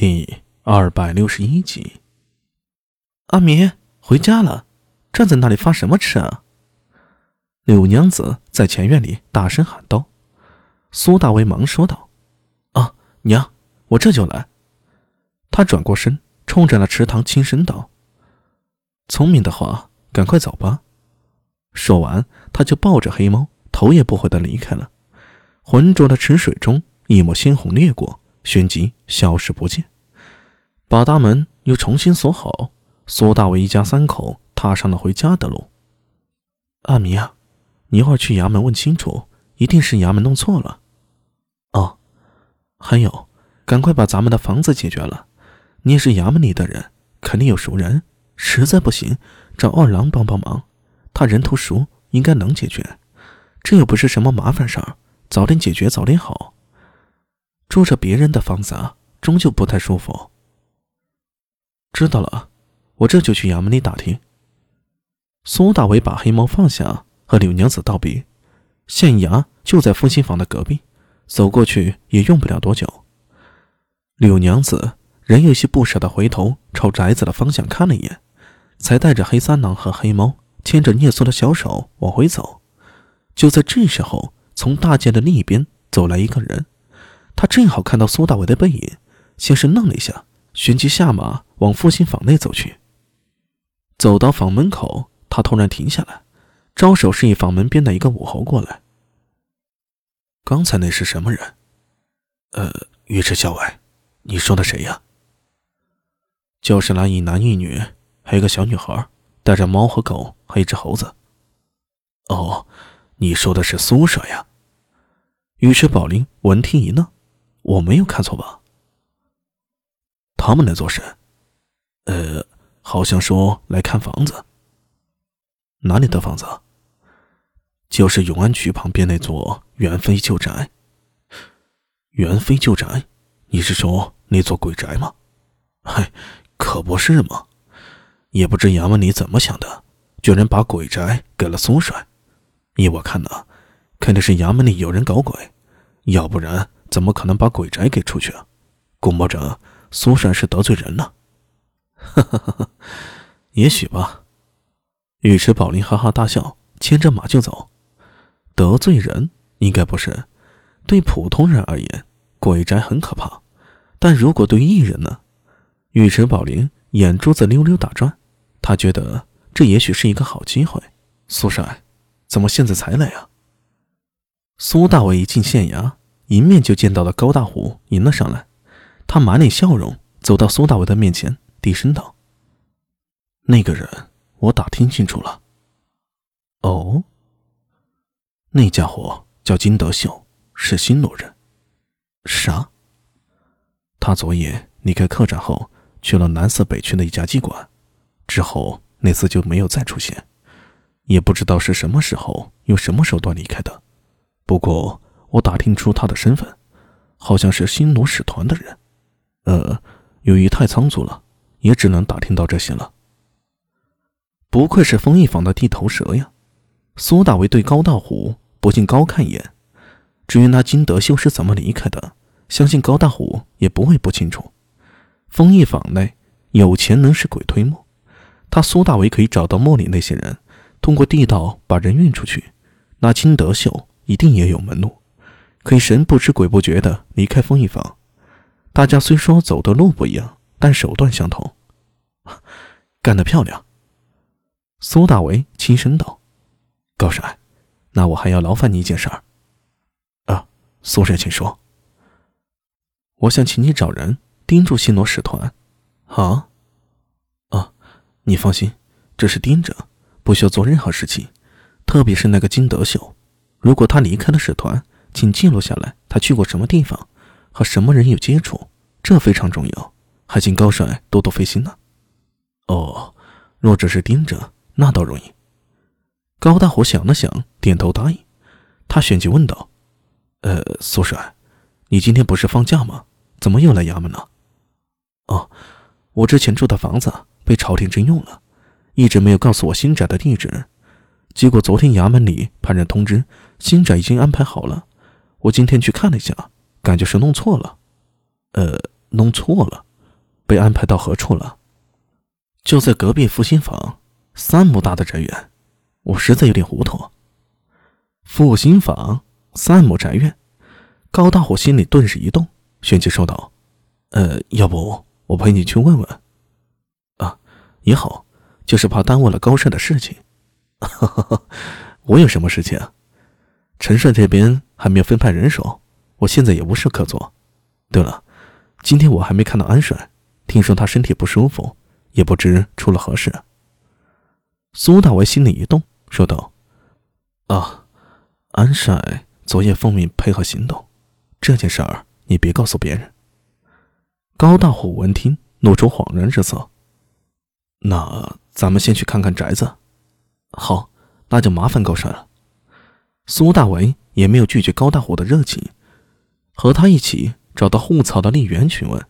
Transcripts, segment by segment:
第二百六十一集。阿明回家了，站在那里发什么痴啊？柳娘子在前院里大声喊道。苏大为忙说道：“啊，娘，我这就来。”他转过身，冲着那池塘轻声道：“聪明的话，赶快走吧。”说完，他就抱着黑猫，头也不回的离开了。浑浊的池水中，一抹鲜红掠过，旋即消失不见。把大门又重新锁好，苏大伟一家三口踏上了回家的路。阿弥啊，你一会去衙门问清楚，一定是衙门弄错了。哦，还有，赶快把咱们的房子解决了。你也是衙门里的人，肯定有熟人。实在不行，找二郎帮帮忙，他人头熟，应该能解决。这又不是什么麻烦事儿，早点解决早点好。住着别人的房子啊，终究不太舒服。知道了，我这就去衙门里打听。苏大伟把黑猫放下，和柳娘子道别。县衙就在复兴坊的隔壁，走过去也用不了多久。柳娘子仍有些不舍的回头朝宅子的方向看了一眼，才带着黑三郎和黑猫牵着聂苏的小手往回走。就在这时候，从大街的另一边走来一个人，他正好看到苏大伟的背影，先是愣了一下，旋即下马。往复兴坊内走去。走到房门口，他突然停下来，招手示意房门边的一个武侯过来。刚才那是什么人？呃，尉迟校尉，你说的谁呀？就是那一男一女，还有个小女孩，带着猫和狗，还一只猴子。哦，你说的是苏舍呀？尉迟宝林闻听一愣，我没有看错吧？他们来做甚？呃，好像说来看房子。哪里的房子？就是永安渠旁边那座元妃旧宅。元妃旧宅？你是说那座鬼宅吗？嗨，可不是嘛！也不知衙门里怎么想的，居然把鬼宅给了苏帅。依我看呢，肯定是衙门里有人搞鬼，要不然怎么可能把鬼宅给出去啊？估摸着苏珊是得罪人了。哈哈哈哈也许吧。尉迟宝林哈哈大笑，牵着马就走。得罪人应该不是，对普通人而言，鬼宅很可怕。但如果对艺人呢？尉迟宝林眼珠子溜溜打转，他觉得这也许是一个好机会。苏帅，怎么现在才来啊？苏大伟一进县衙，迎面就见到了高大虎迎了上来。他满脸笑容，走到苏大伟的面前。低声道：“那个人，我打听清楚了。哦，那家伙叫金德秀，是新罗人。啥？他昨夜离开客栈后，去了南四北区的一家妓馆，之后那次就没有再出现，也不知道是什么时候用什么手段离开的。不过我打听出他的身份，好像是新罗使团的人。呃，由于太仓促了。”也只能打听到这些了。不愧是丰益坊的地头蛇呀！苏大为对高大虎不禁高看一眼。至于那金德秀是怎么离开的，相信高大虎也不会不清楚。丰益坊内有钱能使鬼推磨，他苏大为可以找到莫里那些人，通过地道把人运出去。那金德秀一定也有门路，可以神不知鬼不觉的离开丰益坊。大家虽说走的路不一样。但手段相同，干得漂亮。苏大为轻声道：“高帅，那我还要劳烦你一件事儿。”啊，苏帅，请说。我想请你找人盯住新罗使团。啊，啊，你放心，这是盯着，不需要做任何事情。特别是那个金德秀，如果他离开了使团，请记录下来，他去过什么地方，和什么人有接触，这非常重要。还请高帅多多费心呢。哦，若只是盯着，那倒容易。高大虎想了想，点头答应。他旋即问道：“呃，苏帅，你今天不是放假吗？怎么又来衙门了？”哦，我之前住的房子被朝廷征用了，一直没有告诉我新宅的地址。结果昨天衙门里派人通知，新宅已经安排好了。我今天去看了一下，感觉是弄错了。呃，弄错了。被安排到何处了？就在隔壁复兴坊，三亩大的宅院，我实在有点糊涂。复兴坊三亩宅院，高大虎心里顿时一动，旋即说道：“呃，要不我陪你去问问？啊，也好，就是怕耽误了高帅的事情。哈哈哈我有什么事情啊？陈帅这边还没有分派人手，我现在也无事可做。对了，今天我还没看到安帅，听说他身体不舒服。”也不知出了何事。苏大为心里一动，说道：“啊，安帅昨夜奉命配合行动，这件事儿你别告诉别人。”高大虎闻听，露出恍然之色。那咱们先去看看宅子。好，那就麻烦高帅了。苏大为也没有拒绝高大虎的热情，和他一起找到护草的丽媛询问，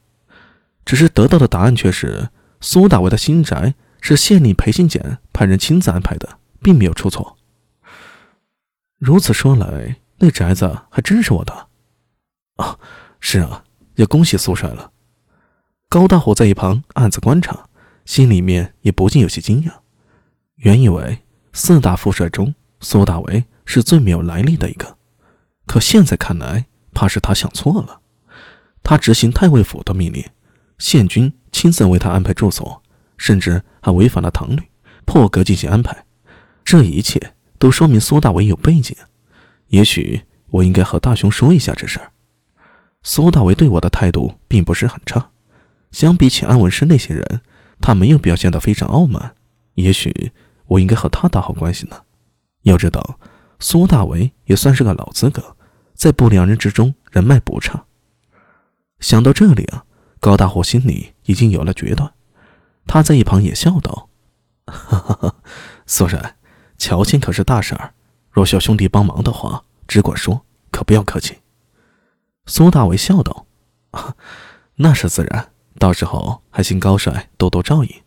只是得到的答案却是。苏大为的新宅是县令裴新简派人亲自安排的，并没有出错。如此说来，那宅子还真是我的。啊，是啊，要恭喜苏帅了。高大虎在一旁暗自观察，心里面也不禁有些惊讶。原以为四大副帅中，苏大为是最没有来历的一个，可现在看来，怕是他想错了。他执行太尉府的命令，县军。亲自为他安排住所，甚至还违反了唐律，破格进行安排。这一切都说明苏大为有背景。也许我应该和大雄说一下这事儿。苏大为对我的态度并不是很差，相比起安文生那些人，他没有表现得非常傲慢。也许我应该和他打好关系呢。要知道，苏大为也算是个老资格，在不良人之中人脉不差。想到这里啊。高大虎心里已经有了决断，他在一旁也笑道：“哈哈哈，苏然，乔迁可是大事儿，若需要兄弟帮忙的话，只管说，可不要客气。”苏大伟笑道：“，那是自然，到时候还请高帅多多照应。”